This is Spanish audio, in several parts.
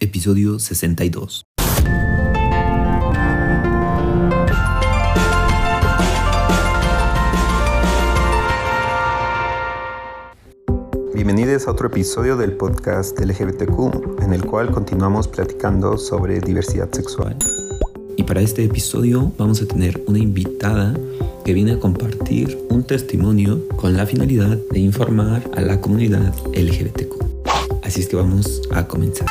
episodio 62. Bienvenidos a otro episodio del podcast LGBTQ, en el cual continuamos platicando sobre diversidad sexual. Y para este episodio vamos a tener una invitada que viene a compartir un testimonio con la finalidad de informar a la comunidad LGBTQ. Así es que vamos a comenzar.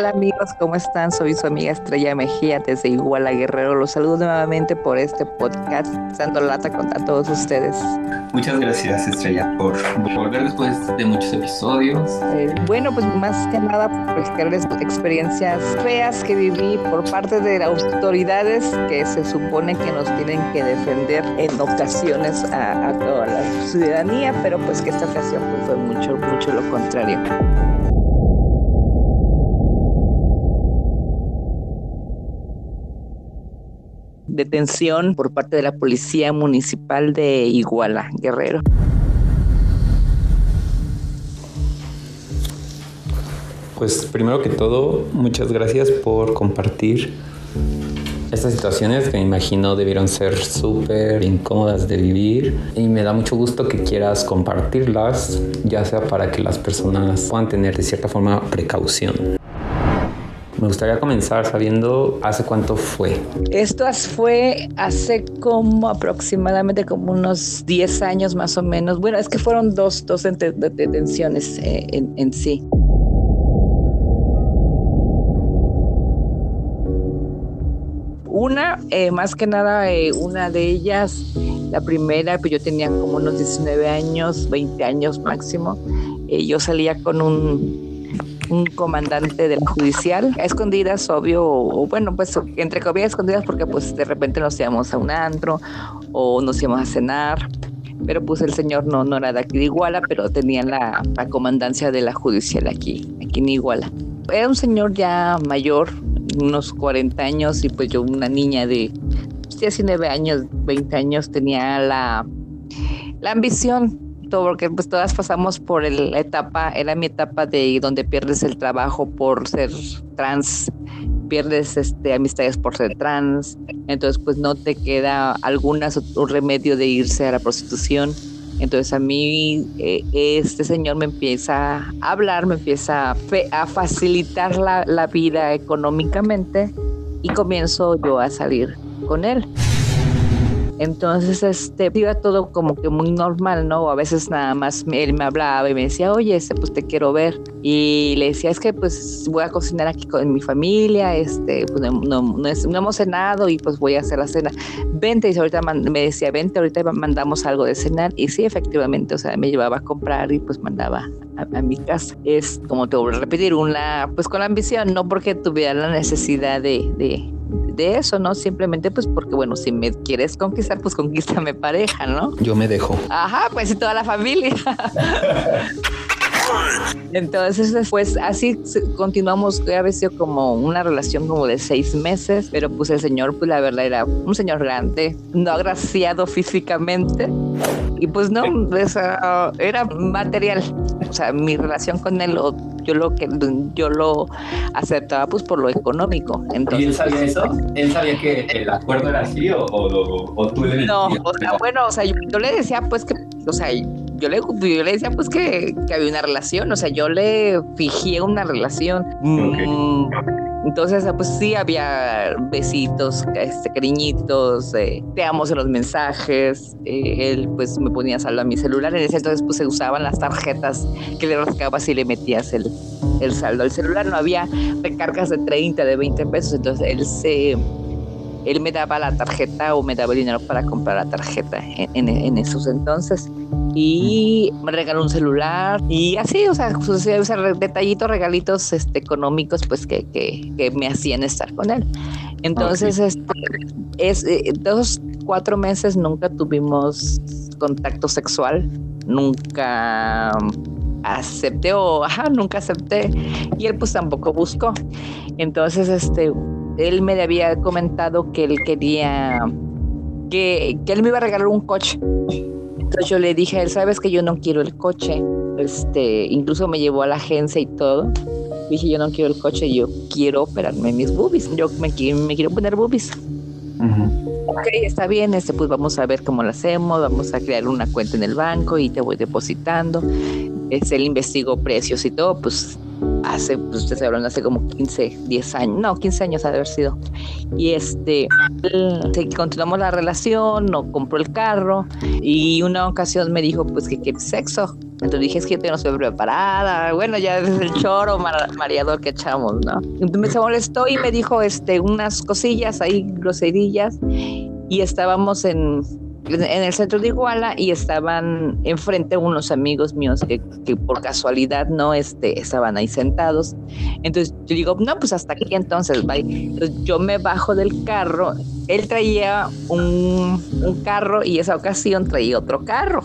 Hola, amigos, ¿cómo están? Soy su amiga Estrella Mejía desde Iguala Guerrero. Los saludo nuevamente por este podcast, dando lata con a todos ustedes. Muchas gracias Estrella por volver después de muchos episodios. Eh, bueno, pues más que nada por explicarles experiencias feas que viví por parte de las autoridades que se supone que nos tienen que defender en ocasiones a, a toda la ciudadanía, pero pues que esta ocasión pues, fue mucho, mucho lo contrario. Detención por parte de la Policía Municipal de Iguala, Guerrero. Pues primero que todo, muchas gracias por compartir estas situaciones que me imagino debieron ser súper incómodas de vivir y me da mucho gusto que quieras compartirlas, ya sea para que las personas puedan tener de cierta forma precaución. Me gustaría comenzar sabiendo hace cuánto fue. Esto fue hace como aproximadamente como unos 10 años más o menos. Bueno, es que fueron dos, dos detenciones eh, en, sí. Una, eh, más que nada, eh, una de ellas, la primera, pues yo tenía como unos 19 años, 20 años máximo. yo salía con un un comandante de la judicial, a escondidas, obvio, o, bueno, pues entre comillas escondidas porque pues de repente nos íbamos a un antro o nos íbamos a cenar, pero pues el señor no, no era de aquí de Iguala, pero tenía la, comandancia de la judicial aquí, aquí en Iguala. Era un señor ya mayor, unos 40 años, y pues yo una niña de 19 pues, años, 20 años, tenía la, la ambición porque pues todas pasamos por la etapa, era mi etapa de donde pierdes el trabajo por ser trans, pierdes este, amistades por ser trans, entonces pues no te queda algunas un remedio de irse a la prostitución. Entonces a mí eh, este señor me empieza a hablar, me empieza a, facilitar la, la vida económicamente y comienzo yo a salir con él. Entonces, este, iba todo como que muy normal, ¿no? A veces nada más él me hablaba y me decía, oye, este, pues te quiero ver. Y le decía, es que pues voy a cocinar aquí con mi familia, este, pues no, no, hemos cenado y pues voy a hacer la cena. Vente, y ahorita me decía, vente, ahorita mandamos algo de cenar. Y sí, efectivamente, o sea, me llevaba a comprar y pues mandaba a, mi casa. Es como te voy a repetir, una, pues con la ambición, no porque tuviera la necesidad de de eso, ¿no? Simplemente pues porque, bueno, si me quieres conquistar, pues conquístame pareja, ¿no? Yo me dejo. Ajá, pues y toda la familia. Entonces, después así continuamos, había sido como una relación como de seis meses, pero pues el señor, pues la verdad era un señor grande, no agraciado físicamente, y pues no, era material. O sea, mi relación con él, yo lo que yo lo aceptaba pues por lo económico. Entonces, ¿Y él sabía eso? ¿Él sabía que el acuerdo era así o, o, tú le No, o sea, bueno, o sea, yo, le decía pues que, o sea, yo le, yo le decía pues que, que, había una relación, o sea, yo le fijé una relación. Mm, entonces, pues sí, había besitos, este, cariñitos, eh, te amo los mensajes. Eh, él, pues, me ponía saldo a mi celular. En ese entonces, pues, se usaban las tarjetas que le rascabas y le metías el, el saldo al celular. No había recargas de 30, de 20 pesos. Entonces, él se él me daba la tarjeta o me daba el dinero para comprar la tarjeta en, esos entonces. Y me regaló un celular y así, o sea, detallitos, regalitos este, económicos, pues que, que, que, me hacían estar con él. Entonces, este, es, eh, cuatro meses nunca tuvimos contacto sexual, nunca acepté o ajá, nunca acepté y él pues tampoco buscó. Entonces, este, él me había comentado que él quería que, que él me iba a regalar un coche. Entonces yo le dije a él, sabes que yo no quiero el coche. Este, incluso me llevó a la agencia y todo. Dije, yo no quiero el coche, yo quiero operarme mis boobies. Yo me, me quiero poner boobies. Ok, está bien, este, pues vamos a ver cómo lo hacemos, vamos a crear una cuenta en el banco y te voy depositando. Es, él investigó precios y todo, pues hace, pues ustedes hablan, hace como 15, 10 años, no, 15 años ha de haber sido. Y este, continuamos la relación, no compró el carro y una ocasión me dijo, pues que qué sexo. Entonces dije, es que yo no estoy preparada. Bueno, ya es el choro mareador que echamos, ¿no? Entonces me se molestó y me dijo este, unas cosillas ahí, groserillas. Y estábamos en, en el centro de Iguala y estaban enfrente unos amigos míos que, que, por casualidad no este, estaban ahí sentados. Entonces yo digo, no, pues hasta aquí entonces, bye. Entonces yo me bajo del carro. Él traía un, un carro y esa ocasión traía otro carro.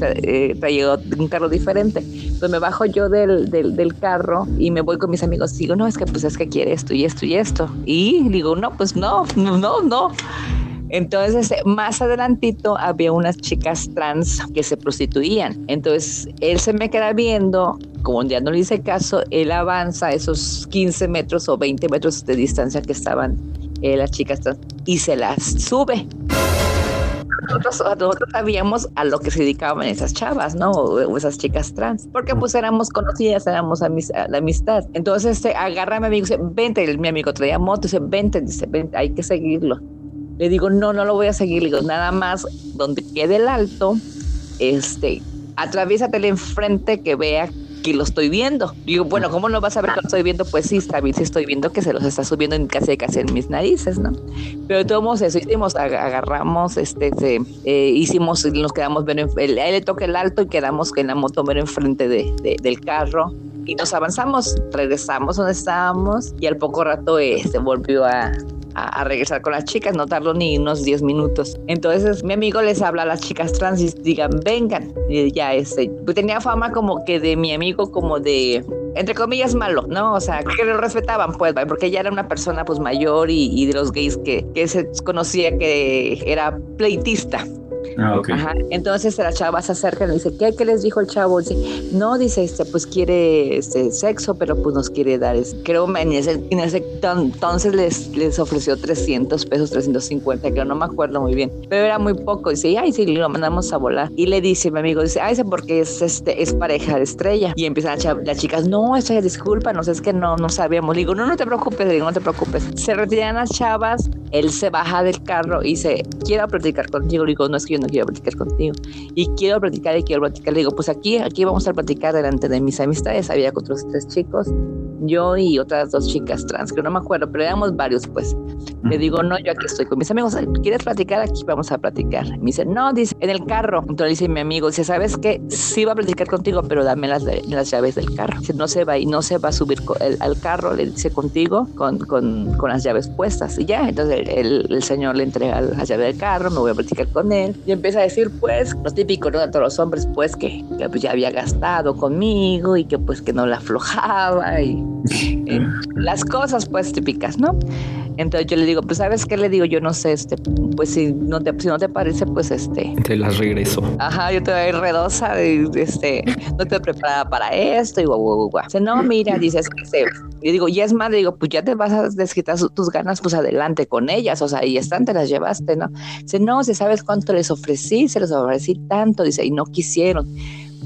Eh, traía un carro diferente. Entonces me bajo yo del, del, del, carro y me voy con mis amigos. Digo, no, es que pues es que quiere esto y esto y esto. Y digo, no, pues no, no, no, no. Entonces, más adelantito había unas chicas trans que se prostituían. Entonces, él se me queda viendo, como ya no le hice caso, él avanza esos 15 metros o 20 metros de distancia que estaban eh, las chicas trans y se las sube. Nosotros, nosotros, sabíamos a lo que se dedicaban esas chavas, ¿no? O, esas chicas trans, porque pues éramos conocidas, éramos la amistad. Entonces, este, agarra a mi amigo dice, vente, mi amigo traía moto, dice, vente, dice, vente, hay que seguirlo. Le digo, no, no lo voy a seguir. Le digo, nada más donde quede el alto, este, atraviésatele enfrente que vea que lo estoy viendo. Digo, bueno, ¿cómo no vas a ver que lo estoy viendo? Pues sí, está bien, sí estoy viendo que se los está subiendo en casi casi en mis narices, ¿no? Pero tomamos eso, hicimos, agarramos, este, eh, hicimos, nos quedamos, ver, él, le toca el alto y quedamos en la moto ver enfrente de, del carro y nos avanzamos, regresamos donde estábamos y al poco rato se volvió a, a, regresar con las chicas, no tardó ni unos 10 minutos. Entonces mi amigo les habla a las chicas trans y digan, vengan. Y ya este, pues tenía fama como que de mi amigo como de entre comillas malo, ¿no? O sea, que lo respetaban, pues, porque ella era una persona pues mayor y, y de los gays que, que se conocía que era pleitista. Ah, okay. Ajá. Entonces la chava se acerca y le dice, ¿qué, ¿qué les dijo el chavo? Dice, no, dice, este, pues quiere este, sexo, pero pues nos quiere dar. Creo en ese, en ese entonces les, les ofreció 300 pesos, 350, creo, no me acuerdo muy bien, pero era muy poco. Dice, ay, sí, lo mandamos a volar. Y le dice mi amigo, dice, ay, porque es, este, es pareja de estrella. Y empiezan las chicas, no, estrella, disculpa, no sé, es que no, no sabíamos. Le digo, no, no te preocupes, digo, no te preocupes. Se retiran las chavas, él se baja del carro y dice, quiero platicar contigo. Le digo, no es que yo no quiero platicar contigo. Y quiero platicar y quiero platicar. Le digo, pues aquí, aquí vamos a platicar delante de mis amistades. Había otros tres chicos, yo y otras dos chicas trans, que no me acuerdo, pero éramos varios, pues. Le digo, no, yo aquí estoy con mis amigos. ¿Quieres platicar? Aquí vamos a platicar. Me dice, no, dice, en el carro. Entonces dice mi amigo, dice, ¿sabes qué? Sí va a platicar contigo, pero dame las, las llaves del carro. Dice, no se va y no se va a subir el, al carro, le dice contigo, con, con, con, las llaves puestas. Y ya, entonces el, el, señor le entrega las llaves del carro, me voy a platicar con él. Y empieza a decir, pues, lo típico, ¿no? De todos los hombres, pues, que, que pues, ya había gastado conmigo y que pues que no la aflojaba y, y las cosas, pues, típicas, ¿no? Entonces yo le digo, pues sabes qué le digo, yo no sé, este, pues si no te, si no te parece, pues este. Te las regreso. Ajá, yo te doy redosa, este, no te preparada para esto y guau, guau, guau. Dice, no, mira, dices que se. Y digo, y es más, digo, pues ya te vas a desquitar tus ganas, pues adelante con ellas, o sea, ahí están, te las llevaste, ¿no? Dice, no, si sabes cuánto les ofrecí, se los ofrecí tanto, dice, y no quisieron.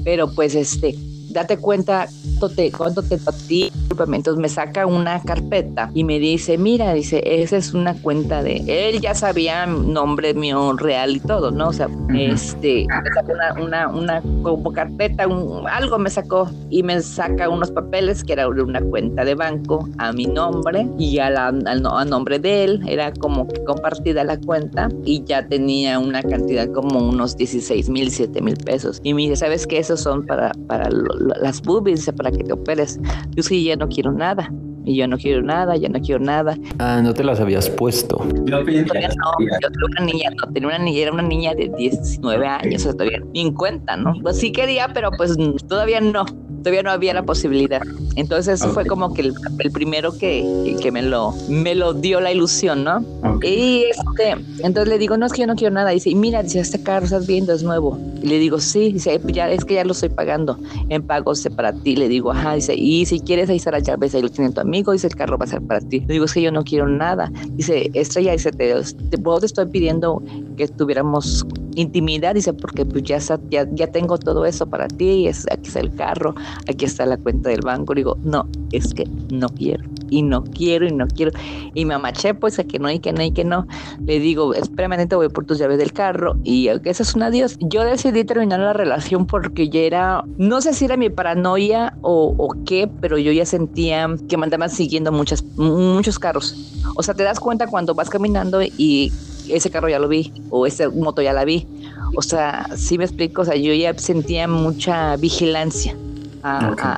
Pero pues este, date cuenta cuánto te, cuánto te ti. Entonces me saca una carpeta y me dice, mira, dice, esa es una cuenta de... Él ya sabía nombre mío real y todo, ¿no? O sea, este, una, una, una como carpeta, un, algo me sacó y me saca unos papeles que era una cuenta de banco a mi nombre y a, la, a, a nombre de él, era como que compartida la cuenta y ya tenía una cantidad como unos 16 mil, 7 mil pesos. Y me dice, ¿sabes qué? Esos son para, para lo, las boobies, para que te operes. Yo sí, ya no quiero nada. Y yo no quiero nada, ya no quiero nada. Ah, no te las habías puesto. Yo Todavía no, yo una niña, no, tenía una niña, era una niña de 19 años, o sea, todavía ni en cuenta, ¿no? Pues sí quería, pero pues todavía no, todavía no había la posibilidad. Entonces eso fue como que el, el primero que, que me lo, me lo dio la ilusión, ¿no? Y este, entonces le digo, no, es que yo no quiero nada. Dice, y mira, dice, este carro estás viendo, es nuevo. Y le digo, sí, dice, "Eh, ya, es que ya lo estoy pagando en pagos para ti. Le digo, ajá, dice, y si quieres, ahí está las llaves, ahí lo tiene tu amigo, dice, el carro va a ser para ti. Le digo, es que yo no quiero nada. Dice, Estrella, dice, te, te, vos te estoy pidiendo que tuviéramos intimidad, dice, porque pues ya, ya, ya tengo todo eso para ti, es, aquí está el carro, aquí está la cuenta del banco. Digo, no, es que no quiero, y no quiero, y no quiero. Y me amaché, pues, a que no, y que no, y que no. Le digo, espérame, te voy por tus llaves del carro, y eso es un adiós. Yo decidí terminar la relación porque ya era, no sé si era mi paranoia o, o qué, pero yo ya sentía que me andaban siguiendo muchas, muchos carros. O sea, te das cuenta cuando vas caminando y ese carro ya lo vi, o esa moto ya la vi. O sea, sí me explico, o sea, yo ya sentía mucha vigilancia a-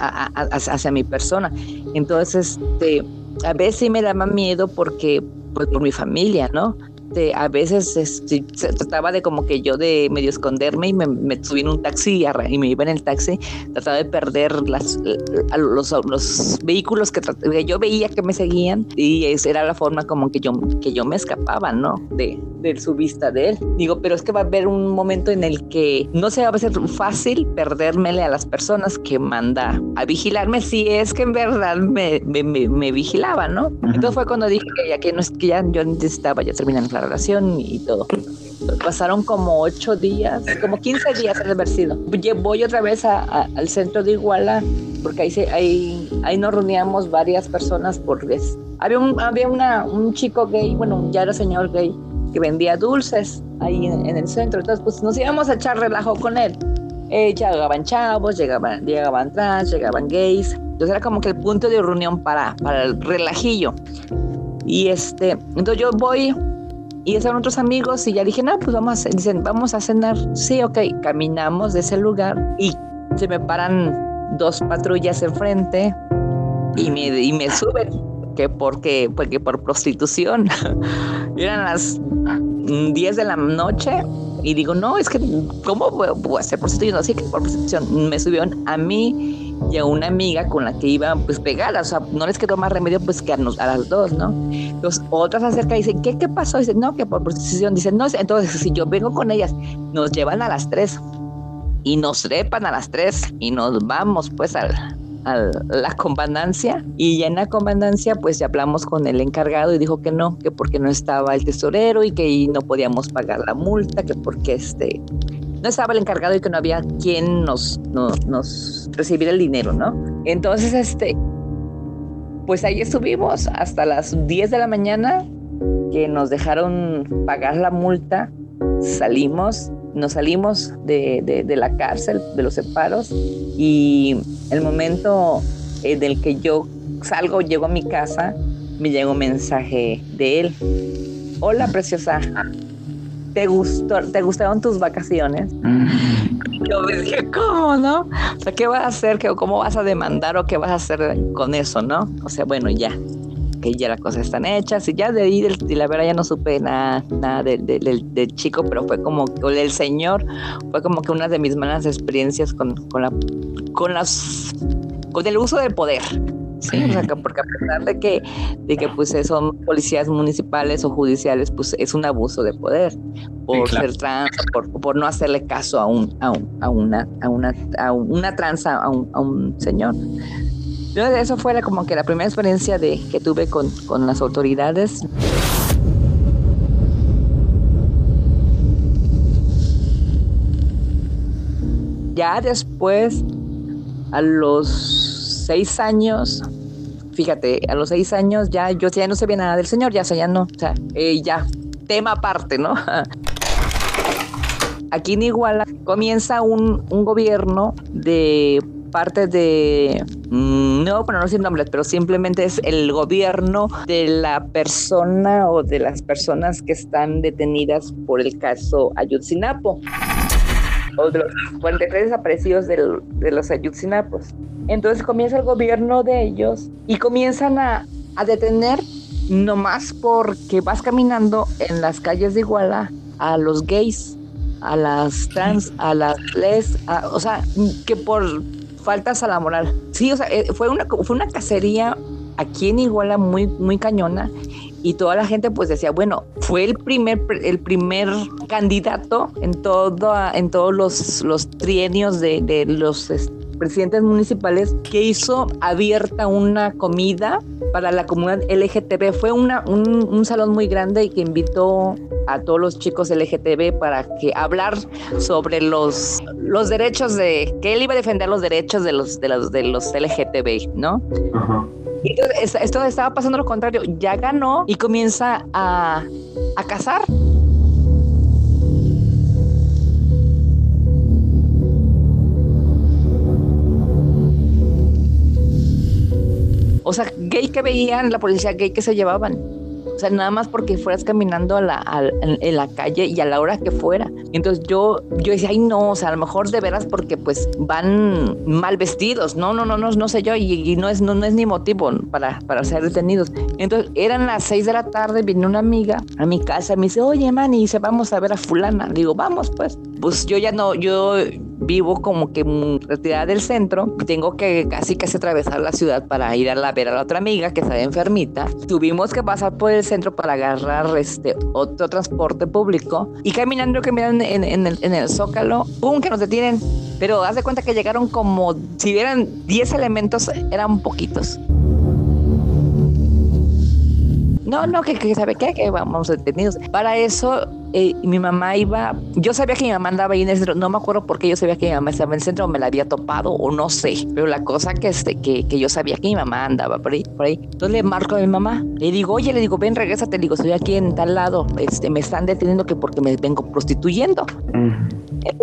a- a- hacia mi persona. Entonces, este, a veces sí me daba miedo porque, pues, por mi familia, ¿no? Este, a veces este, se trataba de como que yo de medio esconderme y me, me subí en un taxi y, y me iba en el taxi, trataba de perder las, a los, los vehículos que, que yo veía que me seguían y esa era la forma como que yo, que yo me escapaba, ¿no? De, de su vista de él. Digo, pero es que va a haber un momento en el que no se va a ser fácil perdérmele a las personas que manda a vigilarme si es que en verdad me, me, me- me vigilaba, ¿no? Entonces fue cuando dije que ya que no es que ya yo necesitaba ya terminar la relación y todo. Pasaron como ocho días, como 15 días de haber sido. Voy otra vez a- a- al centro de Iguala, porque ahí, se- ahí, ahí nos reuníamos varias personas por vez. Había, un, había una, un chico gay, bueno, ya era señor gay, que vendía dulces ahí en, en el centro. Entonces, pues nos íbamos a echar relajo con él. Eh, llegaban chavos, llegaban, llegaban trans, llegaban gays. Entonces era como que el punto de reunión para, para el relajillo. Y este, entonces yo voy y eran otros amigos y ya dije, no, pues vamos a, dicen, vamos a cenar. Sí, ok, caminamos de ese lugar y se me paran dos patrullas enfrente y me, y me suben, que porque, porque por prostitución. Eran las mm, 10 de la noche y digo, no, es que, ¿cómo voy a ser prostitución? Así que por prostitución me subieron a mí y a una amiga con la que iba pues pegada, o sea, no les quedó más remedio pues que a, a las dos, ¿no? Entonces otras se acercan y dicen, ¿qué, qué pasó? Dicen, no, que por prostitución. Dicen, no, entonces si yo vengo con ellas, nos llevan a las tres y nos trepan a las tres y nos vamos pues al, a la comandancia y ya en la comandancia pues ya hablamos con el encargado y dijo que no, que porque no estaba el tesorero y que no podíamos pagar la multa, que porque este no estaba el encargado y que no había quien nos, no- nos recibiera el dinero, ¿no? Entonces este pues ahí estuvimos hasta las 10 de la mañana que nos dejaron pagar la multa, salimos, nos salimos de, de- de la cárcel, de los separos, y el momento en el que yo salgo, llego a mi casa, me llega un mensaje de él. Hola, preciosa. ¿Te, gustó, ¿Te gustaron tus vacaciones? Yo me dije, ¿cómo no? O sea, ¿qué vas a hacer? ¿Qué, ¿Cómo vas a demandar o qué vas a hacer con eso, no? O sea, bueno, ya, que ya las cosas están hechas y ya de ahí, de la verdad, ya no supe nada, nada del, chico, pero fue como, o del señor, fue como que una de mis malas experiencias con, con, la, con, las, con el uso del poder. Sí, o sea, que porque a pesar de que, de que pues son policías municipales o judiciales, pues es un abuso de poder por claro. ser trans, por, por no hacerle caso a un, a, un- a una, a una, a una tranza, a un, a un señor. Entonces, eso fue la- como que la primera experiencia de, que tuve con, con las autoridades. Ya después, a los seis años, fíjate, a los seis años ya yo ya no sabía nada del señor, ya, o sea, ya no, o sea, eh, ya, tema aparte, ¿no? Aquí en Iguala comienza un, un gobierno de parte de, mm, no, bueno, no decir nombres, pero simplemente es el gobierno de la persona o de las personas que están detenidas por el caso Ayotzinapa. O de los 43 desaparecidos del, de los Ayutzinapos. Entonces comienza el gobierno de ellos y comienzan a, a detener nomás porque vas caminando en las calles de Iguala a los gays, a las trans, a las les, o sea, que por faltas a la moral. Sí, o sea, eh, fue una, fue una cacería aquí en Iguala muy, muy cañona y toda la gente pues decía, bueno, fue el primer, el primer candidato en, todo, en todos los, los trienios de, los presidentes municipales que hizo abierta una comida para la comunidad LGTB. Fue una, un, salón muy grande y que invitó a todos los chicos LGTB para que hablar sobre los, los derechos de, que él iba a defender los derechos de los, de los, de los LGTB, ¿no? Esto estaba pasando lo contrario, ya ganó y comienza a, a cazar O sea, gay que veían, la policía gay que se llevaban. O sea, nada más porque fueras caminando en, la calle y a la hora que fuera. Entonces yo, yo decía, ay, no, o sea, a lo mejor de veras porque pues van mal vestidos. No, no, no, no, no sé yo. Y, no, es, no, no, es ni motivo para, para ser detenidos. Entonces eran las seis de la tarde, viene una amiga a mi casa me dice, oye, man, y dice, vamos a ver a fulana. Digo, vamos, pues. Pues yo ya no, yo vivo como que retirada del centro, tengo que casi casi atravesar la ciudad para ir a la, ver a la otra amiga que está enfermita. Tuvimos que pasar por el centro para agarrar este otro transporte público y caminando, caminando en, en, el, en el Zócalo, ¡pum! que nos detienen. Pero haz de cuenta que llegaron como, si eran 10 elementos, eran poquitos. No, no, que, que sabe qué, que vamos detenidos. Para eso eh, mi mamá iba, yo sabía que mi mamá andaba ahí en el centro, no me acuerdo por qué yo sabía que mi mamá estaba en el centro, me la había topado o no sé, pero la cosa que, este, que, que yo sabía que mi mamá andaba por ahí, por ahí. Entonces le marco a mi mamá, le digo, oye, le digo, ven, regrésate, le digo, estoy aquí en tal lado, este, me están deteniendo que porque me vengo prostituyendo.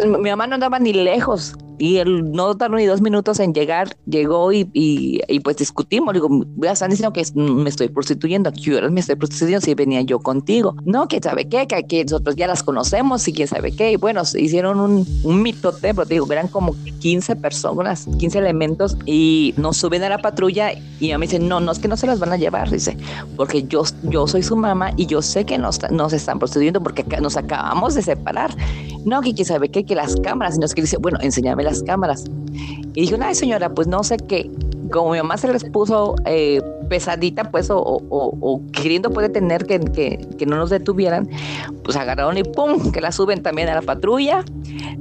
mi mamá no andaba ni lejos, y él no tardó ni dos minutos en llegar, llegó y, y, pues discutimos. Digo, voy a estar diciendo que me estoy prostituyendo. ¿Qué horas me estoy prostituyendo si venía yo contigo? No, que sabe qué, que, que nosotros ya las conocemos y quién sabe qué. Y bueno, se hicieron un, un mitote, pero digo, eran como 15 personas, 15 elementos y nos suben a la patrulla y a mí dicen, no, no es que no se las van a llevar, dice, porque yo, yo soy su mamá y yo sé que nos, nos están prostituyendo porque nos acabamos de separar. No, que quién sabe qué, que las cámaras, y nos que dice, bueno, enséñame las cámaras. Y dijo, ay señora, pues no sé qué. Como mi mamá se les puso eh, pesadita, pues, o, o, queriendo puede tener que, que, no nos detuvieran, pues agarraron y pum, que la suben también a la patrulla,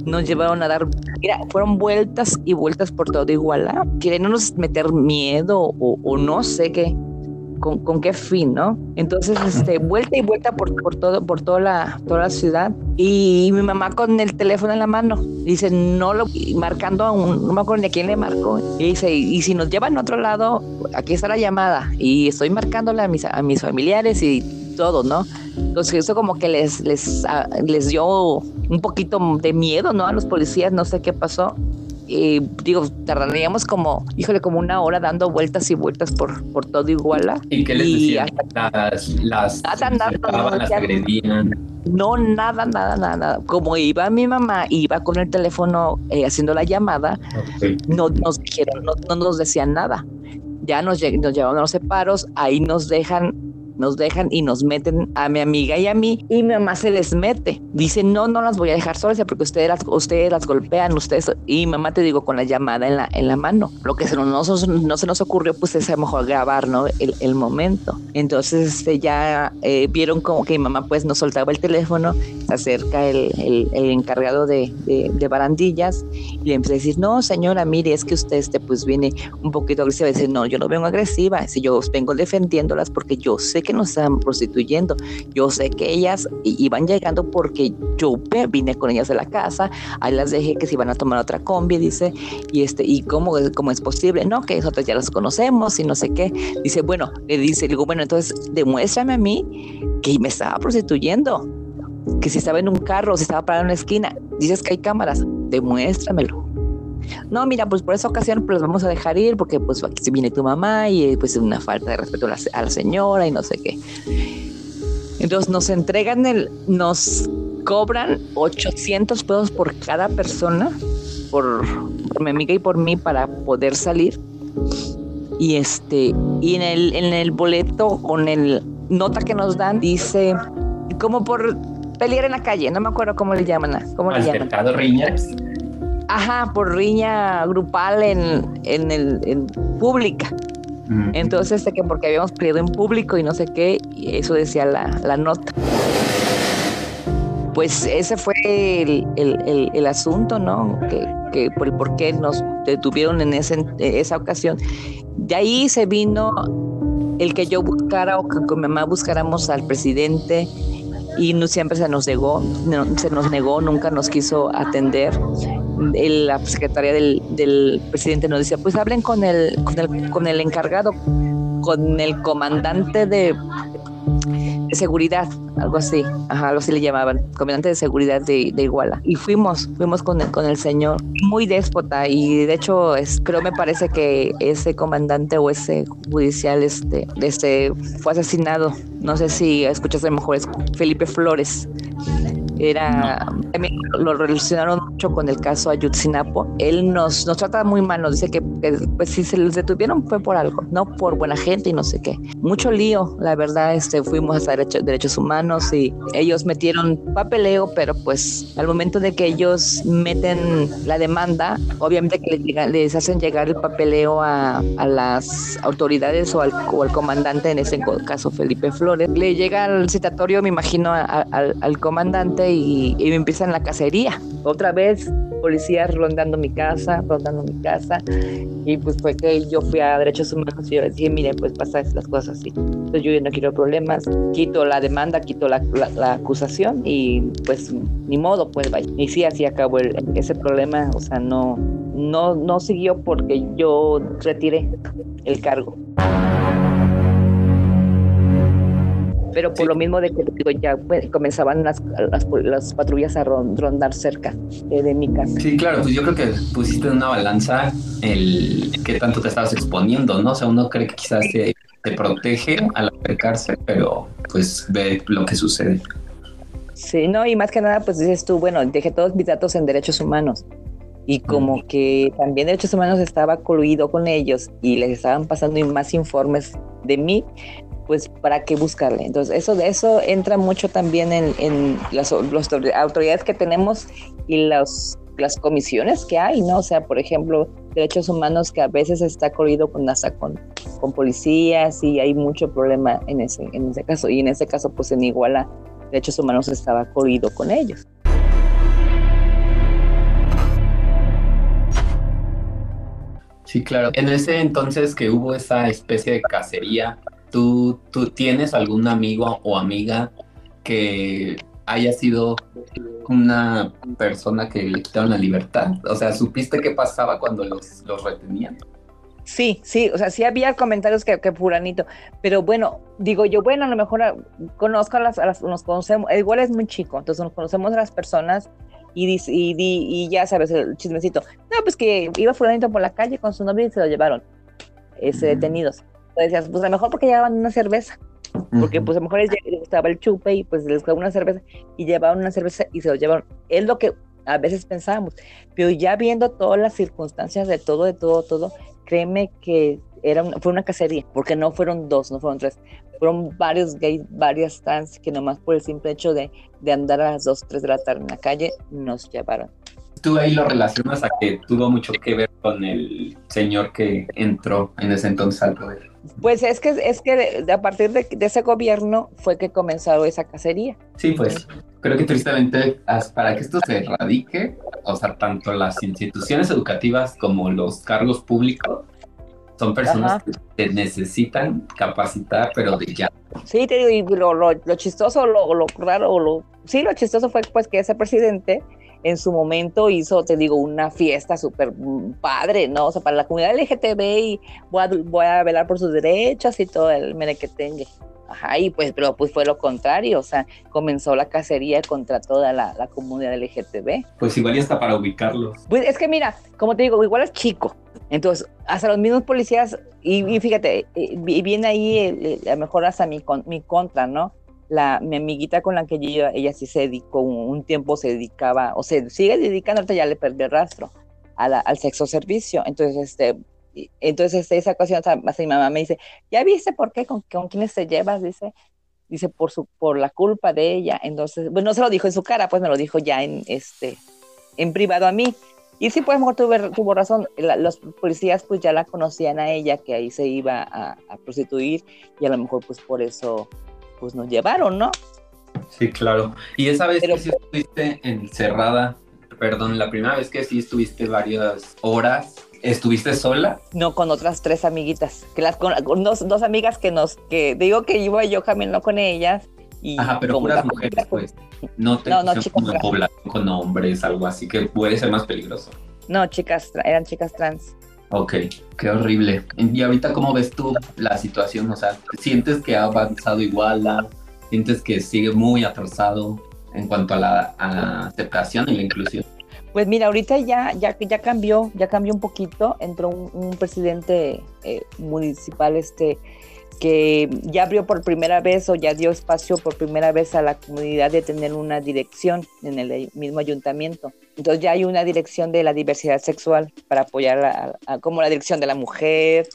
nos llevaron a dar, mira, fueron vueltas y vueltas por todo Iguala, nos meter miedo o no sé qué con, qué fin, ¿no? Entonces, este, vuelta y vuelta por, por, todo, por toda, la, toda la ciudad. Y mi mamá con el teléfono en la mano, dice, no lo, marcando a un, no me acuerdo ni a quién le marcó. Y dice, y, si nos llevan a otro lado, aquí está la llamada. Y estoy marcándole a mis, a mis familiares y todo, ¿no? Entonces eso como que les, les, ah, les dio un poquito de miedo, ¿no? A los policías, no sé qué pasó digo, tardaríamos como, híjole, como una hora dando vueltas y vueltas por, por todo Iguala. ¿Y qué les decían? las, las, nada, nada, las agredían. No, nada, nada, nada, Como iba mi mamá, iba con el teléfono eh, haciendo la llamada, no nos dijeron, no, no, nos decían nada. Ya nos, nos llevaron a los separos, ahí nos dejan nos dejan y nos meten a mi amiga y a mí y mi mamá se les mete. Dice, no, no las voy a dejar solas porque ustedes las, ustedes las golpean, ustedes, y mamá te digo con la llamada en la, en la mano. Lo que se no, no, se nos ocurrió pues es a lo mejor grabar, ¿no? El, el momento. Entonces este, ya eh, vieron como que mi mamá pues no soltaba el teléfono, se acerca el, el, el encargado de, de, barandillas y le empieza a decir, no señora, mire, es que usted este, pues viene un poquito agresiva. Dice, no, yo no vengo agresiva, si yo vengo defendiéndolas porque yo sé que nos están prostituyendo. Yo sé que ellas iban llegando porque yo vine con ellas de la casa, ahí las dejé que se iban a tomar otra combi, dice, y este, y cómo, cómo es posible, no, que nosotros ya las conocemos y no sé qué. Dice, bueno, le dice, digo, bueno, entonces demuéstrame a mí que me estaba prostituyendo, que si estaba en un carro, si estaba parado en una esquina, dices que hay cámaras, demuéstramelo no, mira, pues por esa ocasión pues vamos a dejar ir porque pues aquí viene tu mamá y pues es una falta de respeto a la, señora y no sé qué. Entonces nos entregan el, nos cobran 800 pesos por cada persona, por, mi amiga y por mí, para poder salir. Y este, y en el, en el boleto, con el nota que nos dan, dice como por pelear en la calle, no me acuerdo cómo le llaman. ¿Cómo le llaman? riñas? Ajá, por riña grupal en, en el en pública. Entonces, que porque habíamos peleado en público y no sé qué, y eso decía la, la nota. Pues ese fue el, el, el, asunto, ¿no? Que, que, por el por qué nos detuvieron en ese, esa ocasión. De ahí se vino el que yo buscara o que con mi mamá buscáramos al presidente y no, siempre se nos negó, se nos negó, nunca nos quiso atender. La secretaria del, del, presidente nos decía, pues hablen con el, con el, con el encargado, con el comandante de de seguridad, algo así, ajá, algo así le llamaban, comandante de seguridad de, de Iguala. Y fuimos, fuimos con el, con el señor, muy déspota y de hecho es, creo me parece que ese comandante o ese judicial este, este fue asesinado. No sé si escuchas a lo mejor es Felipe Flores era también lo relacionaron mucho con el caso Ayutzinapo. Él nos, nos trata muy mal, nos dice que, pues si se les detuvieron fue por algo, no por buena gente y no sé qué. Mucho lío, la verdad, este, fuimos hasta derechos, derechos humanos y ellos metieron papeleo, pero pues al momento de que ellos meten la demanda, obviamente que les, les hacen llegar el papeleo a, a las autoridades o al, o al, comandante, en ese caso Felipe Flores, le llega el citatorio, me imagino, al, al comandante y, me empiezan la cacería. Otra vez, policías rondando mi casa, rondando mi casa. Y pues fue que yo fui a Derechos Humanos y yo les dije, mire, pues pasa las cosas así. Entonces yo no quiero problemas, quito la demanda, quito la, la, acusación y pues ni modo, pues vaya. Y sí, así acabó ese problema, o sea, no, no, no siguió porque yo retiré el cargo. Pero por lo mismo de que digo, ya pues, comenzaban las, las, patrullas a rondar cerca de mi casa. Sí, claro, pues yo creo que pusiste en una balanza el que tanto te estabas exponiendo, ¿no? O sea, uno cree que quizás te, te protege al acercarse, pero pues ve lo que sucede. Sí, no, y más que nada, pues dices tú, bueno, dejé todos mis datos en derechos humanos y como que también derechos humanos estaba coluido con ellos y les estaban pasando más informes de mí, pues para qué buscarle. Entonces, eso de eso entra mucho también en, las, autoridades que tenemos y las comisiones que hay, ¿no? O sea, por ejemplo, derechos humanos que a veces está corrido con hasta con, con policías y hay mucho problema en ese, en ese caso. Y en ese caso, pues en Iguala, derechos humanos estaba corrido con ellos. Sí, claro. En ese entonces que hubo esa especie de cacería, ¿Tú, ¿Tú tienes algún amigo o amiga que haya sido una persona que le quitaron la libertad? O sea, ¿supiste qué pasaba cuando los, los retenían? Sí, sí, o sea, sí había comentarios que, que furanito, pero bueno, digo yo, bueno, a lo mejor ah, conozco a las, nos conocemos, igual es muy chico, entonces nos conocemos a las personas y, y, y, ya sabes el chismecito. No, pues que iba fulanito por la calle con su novio y se lo llevaron, ese, detenidos decías, pues a lo mejor porque llevaban una cerveza, porque pues a lo mejor les, gustaba el chupe y pues les gustaba una cerveza y llevaban una cerveza y se lo llevaron. Es lo que a veces pensábamos, pero ya viendo todas las circunstancias de todo, de todo, todo, créeme que era fue una cacería, porque no fueron dos, no fueron tres, fueron varios gays, varias trans que nomás por el simple hecho de, de andar a las dos, tres de la tarde en la calle nos llevaron tú ahí lo relacionas a que tuvo mucho que ver con el señor que entró en ese entonces al poder. Pues es que es que a partir de, ese gobierno fue que comenzó esa cacería. Sí, pues creo que tristemente para que esto se erradique, o sea, tanto las instituciones educativas como los cargos públicos son personas que te necesitan capacitar, pero de ya. Sí, te digo, y lo, lo, lo chistoso, lo, lo raro, lo, sí, lo chistoso fue pues que ese presidente en su momento hizo, te digo, una fiesta súper padre, ¿no? O sea, para la comunidad LGTB y voy a, voy a velar por sus derechos y todo el merequetengue. Ajá, y pues, pero pues fue lo contrario, o sea, comenzó la cacería contra toda la, la comunidad LGTB. Pues igual ya está para ubicarlos. Pues es que mira, como te digo, igual es chico. Entonces, hasta los mismos policías, y, fíjate, y viene ahí a lo mejor hasta mi, mi contra, ¿no? La, mi amiguita con la que yo, ella sí se dedicó, un tiempo se dedicaba, o se sigue dedicando, ya le perdió el rastro al sexo servicio. Entonces, este, entonces este, esa ocasión, mi mamá me dice, ¿ya viste por qué? ¿Con, con quiénes te llevas? Dice, dice, por, su, por la culpa de ella. Entonces, bueno, no se lo dijo en su cara, pues me lo dijo ya en, este, en privado a mí. Y sí, pues mejor tuvo razón. los policías pues ya la conocían a ella, que ahí se iba a, a, prostituir y a lo mejor pues por eso pues nos llevaron, ¿no? Sí, claro. Y esa vez que sí estuviste encerrada, perdón, la primera vez que sí estuviste varias horas, ¿estuviste sola? No, con otras tres amiguitas, que las con, dos, dos, amigas que nos, que digo que iba yo caminando con ellas. Y Ajá, pero puras mujeres, pues. No te no, no, chicas como población con hombres, algo así, que puede ser más peligroso. No, chicas, eran chicas trans. Ok, qué horrible. Y ahorita, ¿cómo ves tú la situación? O sea, ¿sientes que ha avanzado igual? ¿Sientes que sigue muy atrasado en cuanto a la, aceptación y la inclusión? Pues mira, ahorita ya, ya, ya cambió, ya cambió un poquito. Entró un, presidente eh, municipal este, que ya abrió por primera vez o ya dio espacio por primera vez a la comunidad de tener una dirección en el mismo ayuntamiento. Entonces ya hay una dirección de la diversidad sexual para apoyar como la dirección de la mujer,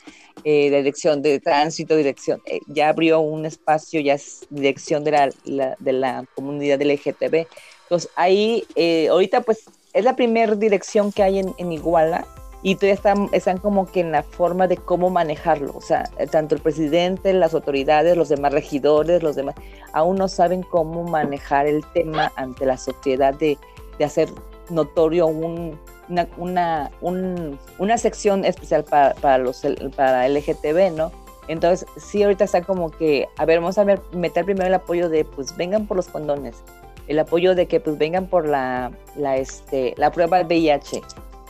eh, la dirección de tránsito, dirección, eh, ya abrió un espacio, ya es dirección de la, de la comunidad LGTB. Entonces ahí, eh, ahorita pues es la primera dirección que hay en Iguala y todavía están, están como que en la forma de cómo manejarlo. O sea, tanto el presidente, las autoridades, los demás regidores, los demás, aún no saben cómo manejar el tema ante la sociedad de, de hacer notorio un, una, una, un, una sección especial para, para, los, para LGTB, ¿no? Entonces, sí, ahorita está como que, a ver, vamos a ver, meter primero el apoyo de, pues, vengan por los condones, el apoyo de que, pues, vengan por la, la, este, la prueba VIH,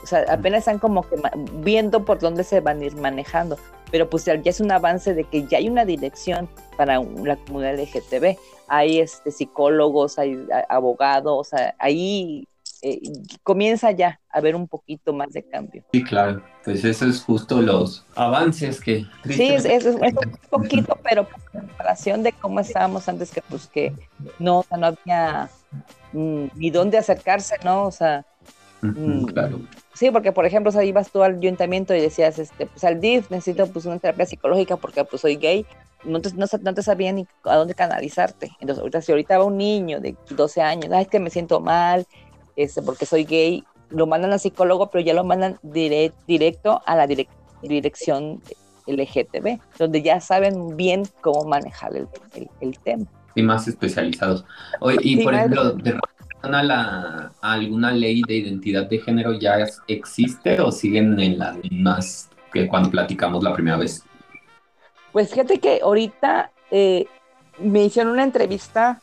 o sea, apenas están como que viendo por dónde se van a ir manejando, pero pues ya es un avance de que ya hay una dirección para la comunidad LGTB. Hay este, psicólogos, hay abogados, o sea, ahí eh, comienza ya a haber un poquito más de cambio. Sí, claro, pues eso es justo los avances que... Sí, es, es, un poquito, pero en comparación de cómo estábamos antes, que pues que no, no había mm, ni dónde acercarse, ¿no? O sea... Mm, claro. Sí, porque por ejemplo, o ibas tú al ayuntamiento y decías, este, pues al DIF necesito pues una terapia psicológica porque pues soy gay, no te, no, te sabía ni a dónde canalizarte. Entonces, ahorita, si ahorita va un niño de 12 años, ay, es que me siento mal, este, porque soy gay, lo mandan al psicólogo, pero ya lo mandan directo a la dirección LGTB, donde ya saben bien cómo manejar el, el, tema. Y más especializados. Oye, y por ejemplo, de a, la, alguna ley de identidad de género ya existe o siguen en las mismas que cuando platicamos la primera vez? Pues fíjate que ahorita eh, me hicieron una entrevista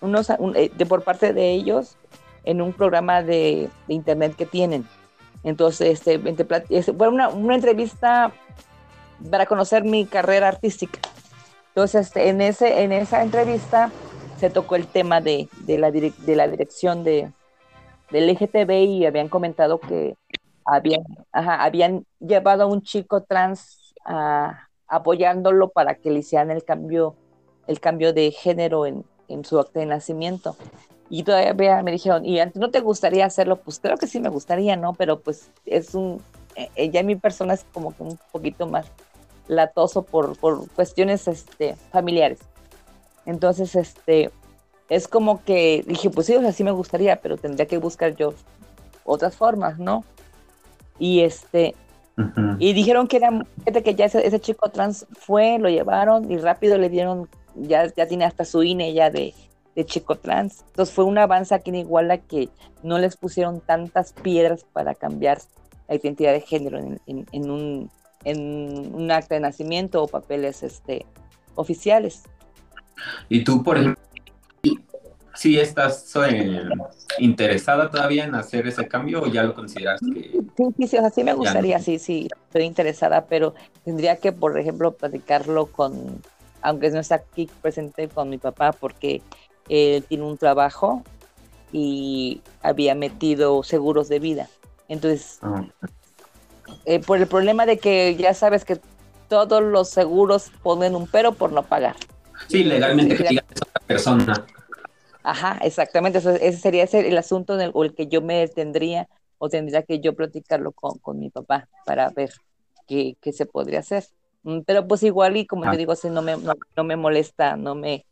unos, eh, de, por parte de ellos en un programa de, internet que tienen. Entonces, este, fue una, una, entrevista para conocer mi carrera artística. Entonces, este, en, ese, en esa entrevista se tocó el tema de, de, la, de la dirección de, del LGTB y habían comentado que habían, habían llevado a un chico trans apoyándolo para que le hicieran el cambio, el cambio de género en, en su acta de nacimiento. Y todavía me dijeron, ¿y antes no te gustaría hacerlo? Pues creo que sí me gustaría, ¿no? Pero pues es un, ella eh, mi persona es como que un poquito más latoso por, por cuestiones este, familiares. Entonces, este, es como que dije, pues sí, o sea, sí me gustaría, pero tendría que buscar yo otras formas, ¿no? Y este, y dijeron que era, que ya ese, chico trans fue, lo llevaron y rápido le dieron, ya, ya tiene hasta su INE ya de, de chico trans. Entonces fue un avance aquí en Iguala que no les pusieron tantas piedras para cambiar la identidad de género en, en, un, en un acta de nacimiento o papeles este, oficiales. Y tú, por ejemplo, ¿sí estás eh, interesada todavía en hacer ese cambio o ya lo consideras que... Sí, sí, sí, o sea, sí me gustaría, sí, sí, estoy interesada, pero tendría que, por ejemplo, platicarlo con, aunque no está aquí presente con mi papá, porque él tiene un trabajo y había metido seguros de vida. Entonces, ah. eh, por el problema de que ya sabes que todos los seguros ponen un pero por no pagar. Sí, legalmente que persona. Ajá, exactamente. ese sería ese el asunto en el, o el que yo me tendría o tendría que yo platicarlo con, con mi papá para ver qué, qué, se podría hacer. Mm, pero pues igual y como te ah. digo, así no me, no, me molesta, no me,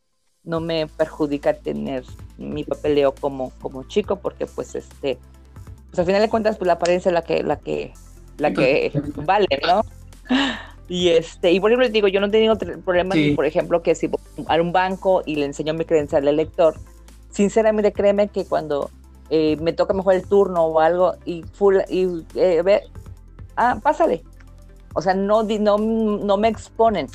no me perjudica tener mi papeleo como, como chico porque pues este, pues al final de cuentas pues la apariencia es la que, la que, la que vale, ¿no? Y este, y por ejemplo, digo, yo no he tenido problemas, por ejemplo, que si voy a un banco y le enseño mi credencial al lector, sinceramente créeme que cuando eh, me toca mejor el turno o algo y full, y eh, ve, ah, pásale. O sea, no, no, no me exponen.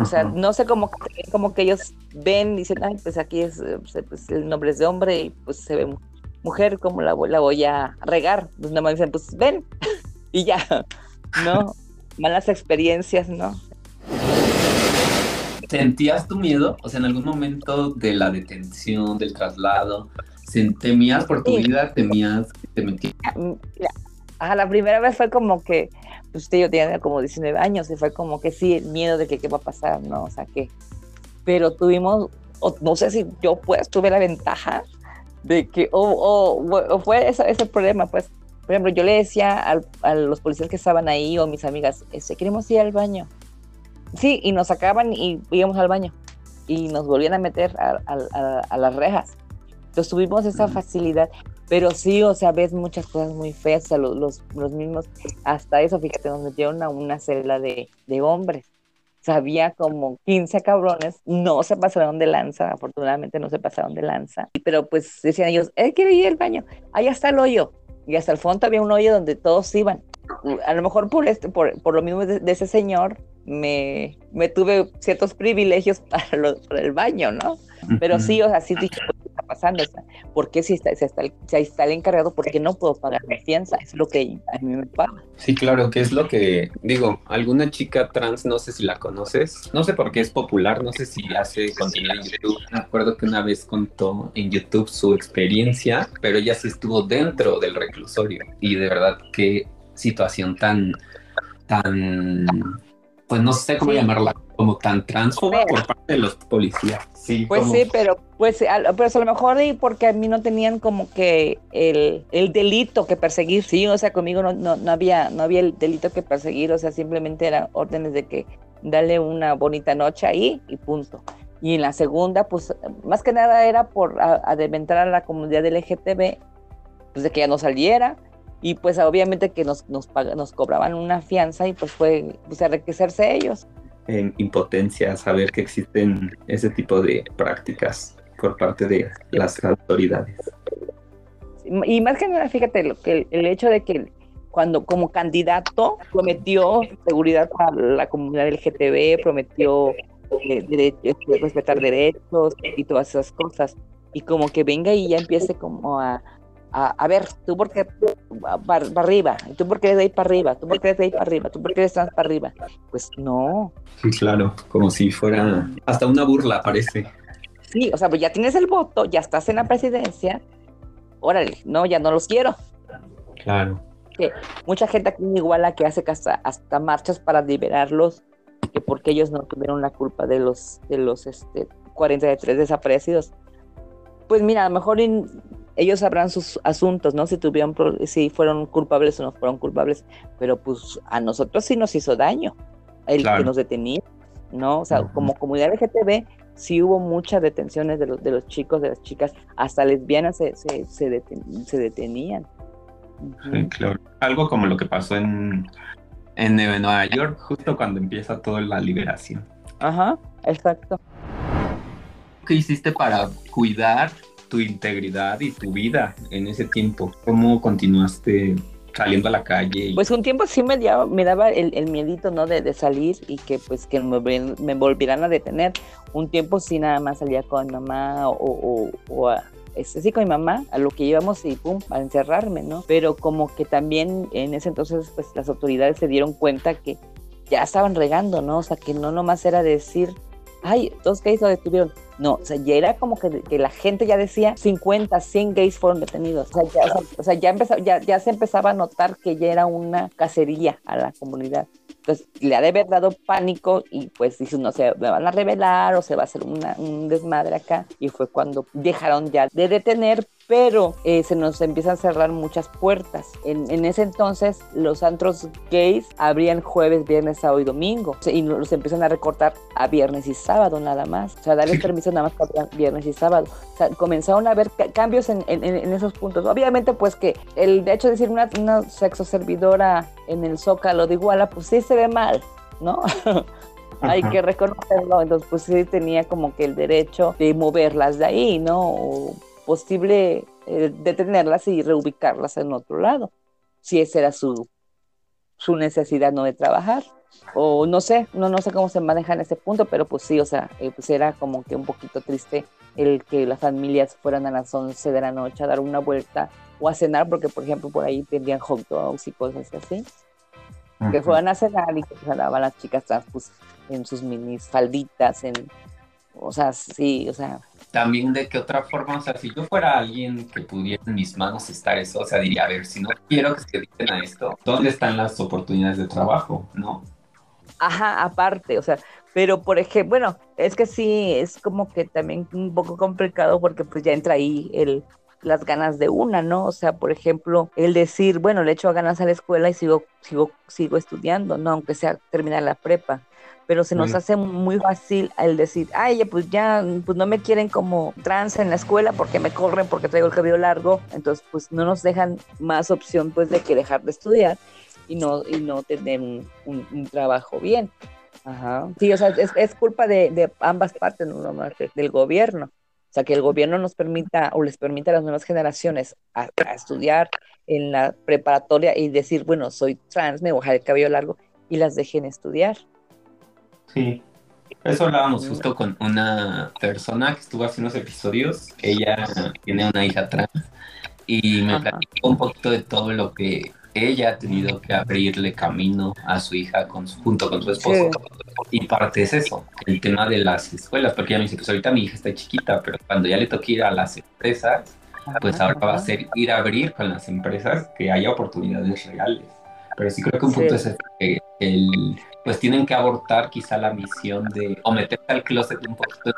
O sea, no sé cómo, como que ellos ven, dicen, ay, pues aquí es, pues, pues el nombre es de hombre y pues se ve mujer, como la, la voy a regar? Pues nada más dicen, pues ven y ya, ¿no? Malas experiencias, ¿no? ¿Sentías tu miedo? O sea, en algún momento de la detención, del traslado, ¿temías por tu vida? ¿Temías que te metieran? Ah, la primera vez fue como que, pues yo tenía como 19 años y fue como que sí, el miedo de que qué va a pasar, ¿no? O sea, que, pero tuvimos, no sé si yo pues tuve la ventaja de que, o, o, fue ese, ese problema, pues, por ejemplo, yo le decía a, los policías que estaban ahí o mis amigas, este, queremos ir al baño. Sí, y nos sacaban y íbamos al baño y nos volvían a meter a, las rejas. Entonces tuvimos esa facilidad, pero sí, o sea, ves muchas cosas muy feas, los, los, mismos, hasta eso, fíjate, nos metieron a una celda de, de hombres. Sabía como 15 cabrones, no se pasaron de lanza, afortunadamente no se pasaron de lanza, pero pues decían ellos, él quiere ir al baño, allá está el hoyo, y hasta el fondo había un hoyo donde todos iban. A lo mejor por, este, por, por lo mismo de, ese señor, me, me tuve ciertos privilegios para, para el baño, ¿no? Pero sí, o sea, sí dije, ¿qué está pasando? ¿Por qué si está, si está, si está el encargado, por qué no puedo pagar la fianza? Es lo que a mí me paga. Sí, claro, que es lo que digo, alguna chica trans, no sé si la conoces, no sé por qué es popular, no sé si hace contenido en YouTube. Me acuerdo que una vez contó en YouTube su experiencia, pero ella sí estuvo dentro del reclusorio. Y de verdad, qué situación tan, tan pues no sé cómo llamarla, como tan transfoba por parte de los policías. Sí, pues sí, pero pues a, a lo mejor y porque a mí no tenían como que el, el delito que perseguir, sí, o sea, conmigo no, no, no, había, no había el delito que perseguir, o sea, simplemente eran órdenes de que dale una bonita noche ahí y punto. Y en la segunda, pues más que nada era por adementar a, la comunidad LGTB, pues de que ya no saliera, y pues obviamente que nos, nos, nos cobraban una fianza y pues fue pues, enriquecerse ellos. En impotencia saber que existen ese tipo de prácticas por parte de las autoridades. Y más que nada, fíjate, lo que el, hecho de que cuando como candidato prometió seguridad para la comunidad LGTB, prometió eh, este, respetar derechos y todas esas cosas. Y como que venga y ya empiece como a, a, ver, tú por qué para, arriba, tú por qué eres de ahí para arriba, tú por qué eres de ahí para arriba, tú por qué eres para arriba. Pues no. Sí, claro, como si fuera hasta una burla, parece. Sí, o sea, pues ya tienes el voto, ya estás en la presidencia, órale, no, ya no los quiero. Claro. Que mucha gente aquí en Iguala que hace hasta, hasta marchas para liberarlos, que porque ellos no tuvieron la culpa de los, de los este, 43 desaparecidos. Pues mira, a lo mejor ellos sabrán sus asuntos, ¿no? Si tuvieron, si fueron culpables o no fueron culpables, pero pues a nosotros sí nos hizo daño el que nos detenía, ¿no? O sea, como comunidad LGTB sí hubo muchas detenciones de los, de los chicos, de las chicas, hasta lesbianas se, se, se, detenían. Sí, claro. Algo como lo que pasó en, en Nueva York, justo cuando empieza toda la liberación. Ajá, exacto. ¿Qué hiciste para cuidar tu integridad y tu vida en ese tiempo? ¿Cómo continuaste saliendo a la calle? Pues un tiempo sí me, me daba el, el miedito, ¿no? De, de, salir y que pues que me, me, volvieran a detener. Un tiempo sí nada más salía con mamá o, o, o este, sí con mi mamá, a lo que íbamos y pum, a encerrarme, ¿no? Pero como que también en ese entonces pues las autoridades se dieron cuenta que ya estaban regando, ¿no? O sea, que no nomás era decir, ay, dos gays lo detuvieron. No, o sea, ya era como que, que, la gente ya decía 50, 100 gays fueron detenidos. O sea, ya, o sea, ya, ya, ya, se empezaba a notar que ya era una cacería a la comunidad. Entonces le ha de haber dado pánico y pues dice, no sé, me van a revelar o se va a hacer un desmadre acá. Y fue cuando dejaron ya de detener, pero eh, se nos empiezan a cerrar muchas puertas. En, ese entonces los antros gays abrían jueves, viernes, sábado y domingo y los empiezan a recortar a viernes y sábado nada más. O sea, darles permiso nada más para viernes y sábado. O sea, comenzaron a haber cambios en, esos puntos. Obviamente, pues que el de hecho de decir una, una sexo servidora en el Zócalo de Iguala, pues sí se ve mal, ¿no? hay que reconocerlo, entonces pues sí tenía como que el derecho de moverlas de ahí, ¿no? posible eh, detenerlas y reubicarlas en otro lado, si esa era su, su necesidad no de trabajar. O no sé, no, no sé cómo se maneja en ese punto, pero pues sí, o sea, eh, pues era como que un poquito triste el que las familias fueran a las 11 de la noche a dar una vuelta o a cenar, porque por ejemplo por ahí vendían hot dogs y cosas así. Que fueran a cenar y que pues, las chicas trans pues, en sus minis falditas, en, o sea, sí, o sea, también de qué otra forma, o sea, si yo fuera alguien que pudiera en mis manos estar eso, o sea, diría, a ver, si no quiero que se dediquen a esto, ¿dónde están las oportunidades de trabajo? ¿No? Ajá, aparte, o sea, pero por ejemplo, bueno, es que sí, es como que también un poco complicado porque pues ya entra ahí el, las ganas de una, ¿no? O sea, por ejemplo, el decir, bueno, le echo ganas a la escuela y sigo, sigo, sigo estudiando, ¿no? Aunque sea terminar la prepa pero se nos hace muy fácil el decir, ay, pues ya, pues no me quieren como trans en la escuela porque me corren porque traigo el cabello largo, entonces pues no nos dejan más opción pues de que dejar de estudiar y no, y no tener un, trabajo bien. Ajá. Sí, o sea, es, culpa de, ambas partes, no nomás del gobierno. O sea, que el gobierno nos permita o les permita a las nuevas generaciones a, estudiar en la preparatoria y decir, bueno, soy trans, me voy a dejar el cabello largo y las dejen estudiar. Sí. Eso hablábamos justo con una persona que estuvo hace unos episodios. Ella tiene una hija trans y me platicó un poquito de todo lo que ella ha tenido que abrirle camino a su hija con junto con su esposo. Y parte es eso, el tema de las escuelas, porque ella me dice, pues ahorita mi hija está chiquita, pero cuando ya le toque ir a las empresas, pues ahora va a ser ir a abrir con las empresas que haya oportunidades reales. Pero sí creo que un punto es que el pues tienen que abortar quizá la misión de o meterse al closet un poquito de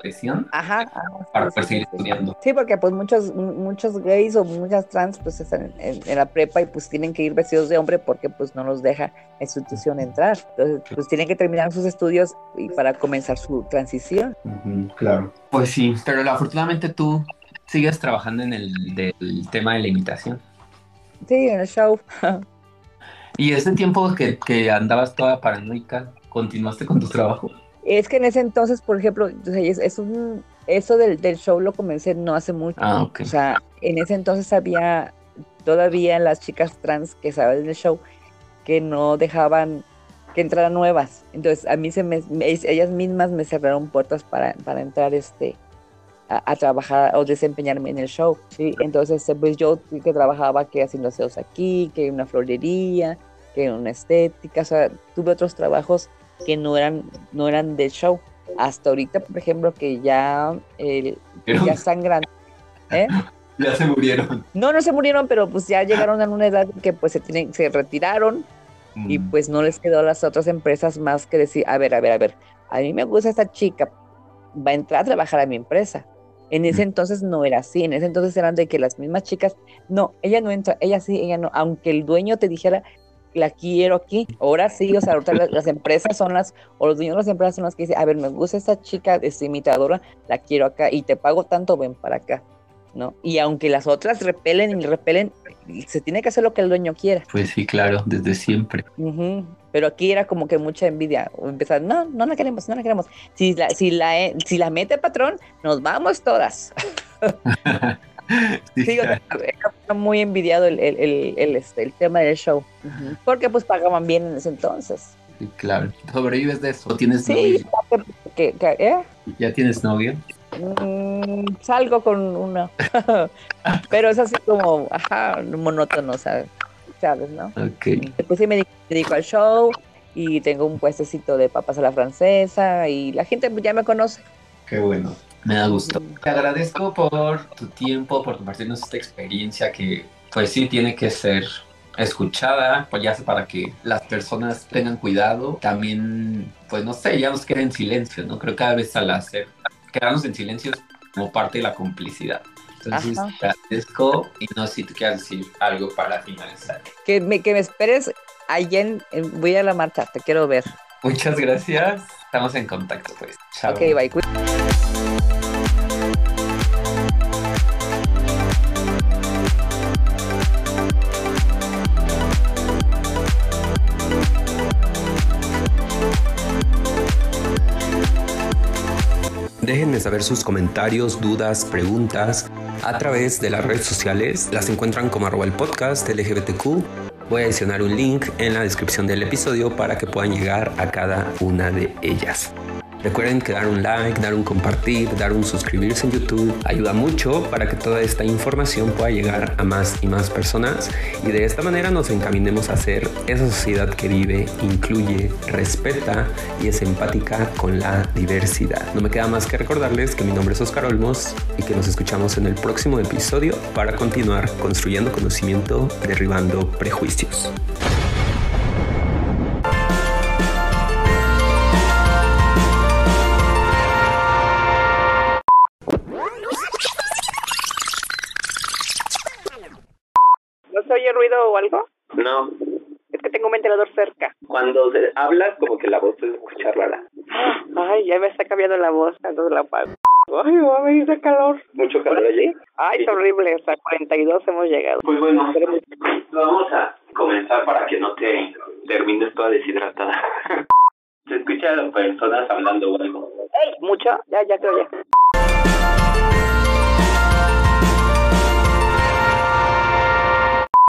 presión Ajá, para seguir estudiando. Sí, porque pues muchos muchos gays o muchas trans pues están en, la prepa y pues tienen que ir vestidos de hombre porque pues no los deja la institución entrar. Entonces pues tienen que terminar sus estudios y para comenzar su transición. claro. Pues sí, pero afortunadamente tú sigues trabajando en el del tema de la imitación. Sí, en el show. ¿Y ese tiempo que, que andabas toda paranoica, continuaste con tu trabajo? Es que en ese entonces, por ejemplo, es, un, eso del, del, show lo comencé no hace mucho. Ah. O sea, en ese entonces había todavía las chicas trans que saben del show que no dejaban que entraran nuevas. Entonces a mí se me, ellas mismas me cerraron puertas para, para entrar este a, trabajar o desempeñarme en el show. ¿sí? Entonces, pues yo que trabajaba que haciendo aseos aquí, que una florería, que una estética, o sea, tuve otros trabajos que no eran, no eran de show. Hasta ahorita, por ejemplo, que ya, ya están grandes. ¿eh? Ya se murieron. No, no se murieron, pero pues ya llegaron a una edad que pues se, tienen, se retiraron y mm. pues no les quedó a las otras empresas más que decir, a ver, a ver, a ver, a mí me gusta esta chica, va a entrar a trabajar a mi empresa. En ese entonces no era así, en ese entonces eran de que las mismas chicas, no, ella no entra, ella sí, ella no, aunque el dueño te dijera, la quiero aquí, ahora sí, o sea, ahorita las, empresas son las, o los dueños de las empresas son las que dicen, a ver, me gusta esta chica, esta imitadora, la quiero acá y te pago tanto, ven para acá. ¿no? Y aunque las otras repelen y repelen, se tiene que hacer lo que el dueño quiera. Pues sí, claro, desde siempre. Pero aquí era como que mucha envidia. Empezar, no, no la queremos, no la queremos. Si la, si la, si la mete el patrón, nos vamos todas. sí, muy envidiado el, el, el, este, el tema del show. Porque pues pagaban bien en ese entonces. Sí, claro. ¿Sobrevives de eso? ¿Tienes novio? ¿eh? ¿Ya tienes novio? Mm, salgo con uno. Pero es así como, ajá, monótono, ¿sabes? ¿Sabes, no? Ok. Después sí me dedico al show y tengo un puestecito de papas a la francesa y la gente ya me conoce. Qué bueno. Me da gusto. Te agradezco por tu tiempo, por compartirnos esta experiencia que, pues sí, tiene que ser escuchada, pues ya sea para que las personas tengan cuidado. También, pues no sé, ya nos queda en silencio, ¿no? Creo que cada vez al hacer, quedarnos en silencio es como parte de la complicidad. Entonces, te agradezco y no sé si tú quieres decir algo para finalizar. Que me, que me esperes allá en, voy a la marcha, te quiero ver. Muchas gracias. Estamos en contacto, pues. Chao. Ok, bye. Déjenme saber sus comentarios, dudas, preguntas a través de las redes sociales. Las encuentran como arroba el podcast LGBTQ. Voy a adicionar un link en la descripción del episodio para que puedan llegar a cada una de ellas. Recuerden que dar un like, dar un compartir, dar un suscribirse en YouTube ayuda mucho para que toda esta información pueda llegar a más y más personas y de esta manera nos encaminemos a ser esa sociedad que vive, incluye, respeta y es empática con la diversidad. No me queda más que recordarles que mi nombre es Oscar Olmos y que nos escuchamos en el próximo episodio para continuar construyendo conocimiento, derribando prejuicios. No. Es que tengo un ventilador cerca. Cuando hablas, como que la voz se escucha rara. Ay, ya me está cambiando la voz, entonces la apago. Ay, va a venir de calor. ¿Mucho calor allí? Ay, es horrible, hasta 42 hemos llegado. Pues bueno, vamos a comenzar para que no te termines toda deshidratada. Se escucha a las personas hablando o algo. ¡Ey! ¿Mucho? Ya, ya creo ya.